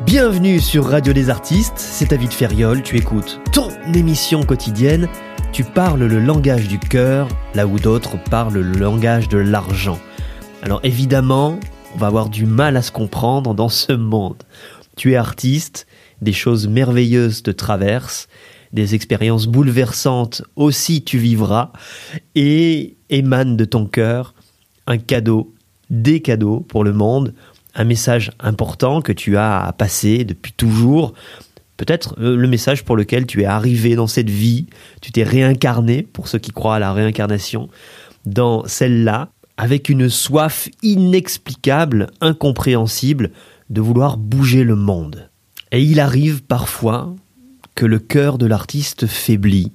Bienvenue sur Radio des Artistes, c'est David Ferriol, tu écoutes ton émission quotidienne, tu parles le langage du cœur, là où d'autres parlent le langage de l'argent. Alors évidemment, on va avoir du mal à se comprendre dans ce monde. Tu es artiste, des choses merveilleuses te traversent, des expériences bouleversantes aussi tu vivras, et émane de ton cœur un cadeau, des cadeaux pour le monde, un message important que tu as à passer depuis toujours, peut-être euh, le message pour lequel tu es arrivé dans cette vie, tu t'es réincarné, pour ceux qui croient à la réincarnation, dans celle-là, avec une soif inexplicable, incompréhensible, de vouloir bouger le monde. Et il arrive parfois que le cœur de l'artiste faiblit,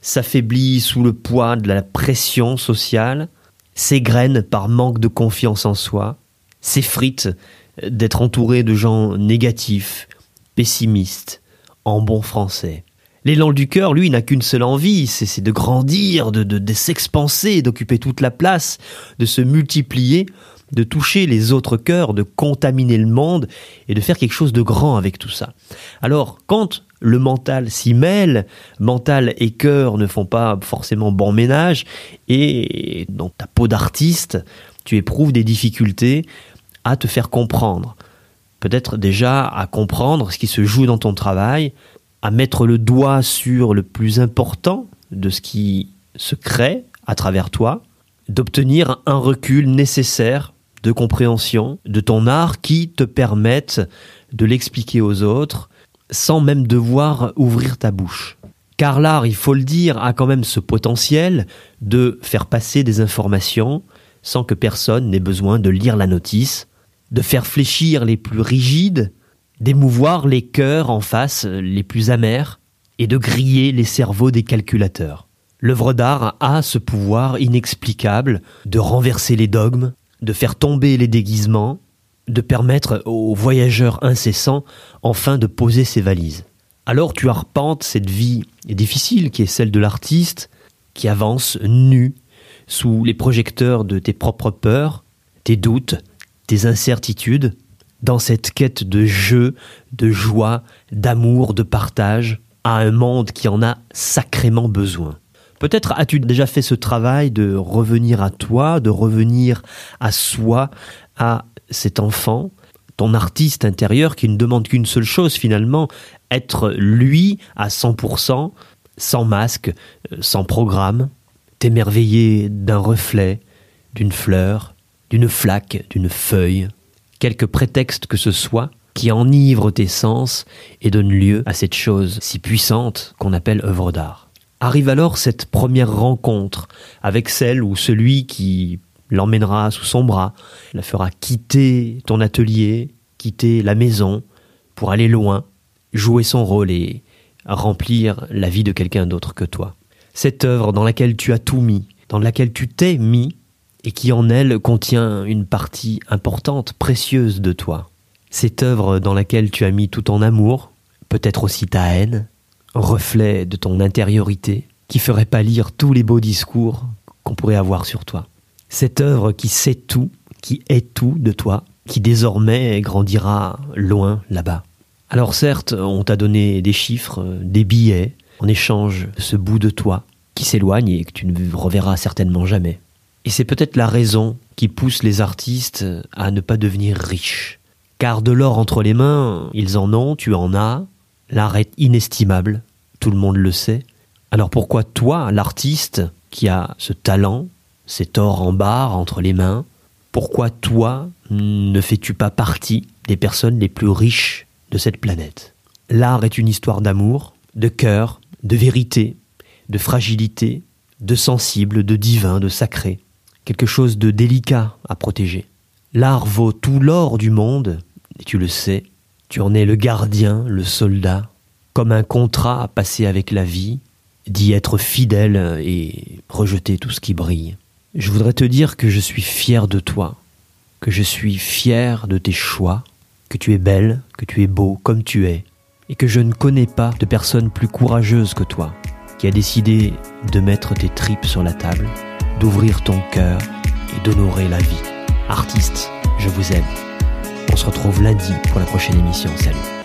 s'affaiblit sous le poids de la pression sociale, s'égrène par manque de confiance en soi, s'effrite d'être entouré de gens négatifs, pessimistes, en bon français. L'élan du cœur, lui, n'a qu'une seule envie, c'est de grandir, de, de, de s'expanser, d'occuper toute la place, de se multiplier, de toucher les autres cœurs, de contaminer le monde et de faire quelque chose de grand avec tout ça. Alors, quand le mental s'y mêle, mental et cœur ne font pas forcément bon ménage, et dans ta peau d'artiste, tu éprouves des difficultés à te faire comprendre. Peut-être déjà à comprendre ce qui se joue dans ton travail, à mettre le doigt sur le plus important de ce qui se crée à travers toi, d'obtenir un recul nécessaire de compréhension de ton art qui te permette de l'expliquer aux autres sans même devoir ouvrir ta bouche. Car l'art, il faut le dire, a quand même ce potentiel de faire passer des informations sans que personne n'ait besoin de lire la notice, de faire fléchir les plus rigides, d'émouvoir les cœurs en face les plus amers, et de griller les cerveaux des calculateurs. L'œuvre d'art a ce pouvoir inexplicable de renverser les dogmes, de faire tomber les déguisements, de permettre aux voyageurs incessants enfin de poser ses valises. Alors tu arpentes cette vie difficile qui est celle de l'artiste, qui avance nu sous les projecteurs de tes propres peurs, tes doutes, tes incertitudes, dans cette quête de jeu, de joie, d'amour, de partage, à un monde qui en a sacrément besoin. Peut-être as-tu déjà fait ce travail de revenir à toi, de revenir à soi, à cet enfant, ton artiste intérieur qui ne demande qu'une seule chose finalement, être lui à 100%, sans masque, sans programme, t'émerveiller d'un reflet, d'une fleur, d'une flaque, d'une feuille, quelque prétexte que ce soit qui enivre tes sens et donne lieu à cette chose si puissante qu'on appelle œuvre d'art. Arrive alors cette première rencontre avec celle ou celui qui l'emmènera sous son bras, la fera quitter ton atelier, quitter la maison, pour aller loin, jouer son rôle et remplir la vie de quelqu'un d'autre que toi. Cette œuvre dans laquelle tu as tout mis, dans laquelle tu t'es mis, et qui en elle contient une partie importante, précieuse de toi. Cette œuvre dans laquelle tu as mis tout ton amour, peut-être aussi ta haine, reflet de ton intériorité, qui ferait pâlir tous les beaux discours qu'on pourrait avoir sur toi. Cette œuvre qui sait tout, qui est tout de toi, qui désormais grandira loin là-bas. Alors certes, on t'a donné des chiffres, des billets, en échange ce bout de toi qui s'éloigne et que tu ne reverras certainement jamais. Et c'est peut-être la raison qui pousse les artistes à ne pas devenir riches. Car de l'or entre les mains, ils en ont, tu en as, L'art est inestimable, tout le monde le sait. Alors pourquoi toi, l'artiste, qui a ce talent, cet or en barre entre les mains, pourquoi toi ne fais-tu pas partie des personnes les plus riches de cette planète? L'art est une histoire d'amour, de cœur, de vérité, de fragilité, de sensible, de divin, de sacré, quelque chose de délicat à protéger. L'art vaut tout l'or du monde, et tu le sais, tu en es le gardien, le soldat, comme un contrat à passer avec la vie, d'y être fidèle et rejeter tout ce qui brille. Je voudrais te dire que je suis fier de toi, que je suis fier de tes choix, que tu es belle, que tu es beau comme tu es, et que je ne connais pas de personne plus courageuse que toi, qui a décidé de mettre tes tripes sur la table, d'ouvrir ton cœur et d'honorer la vie. Artiste, je vous aime. se retrouve lundi pour la prochaine émission. Salut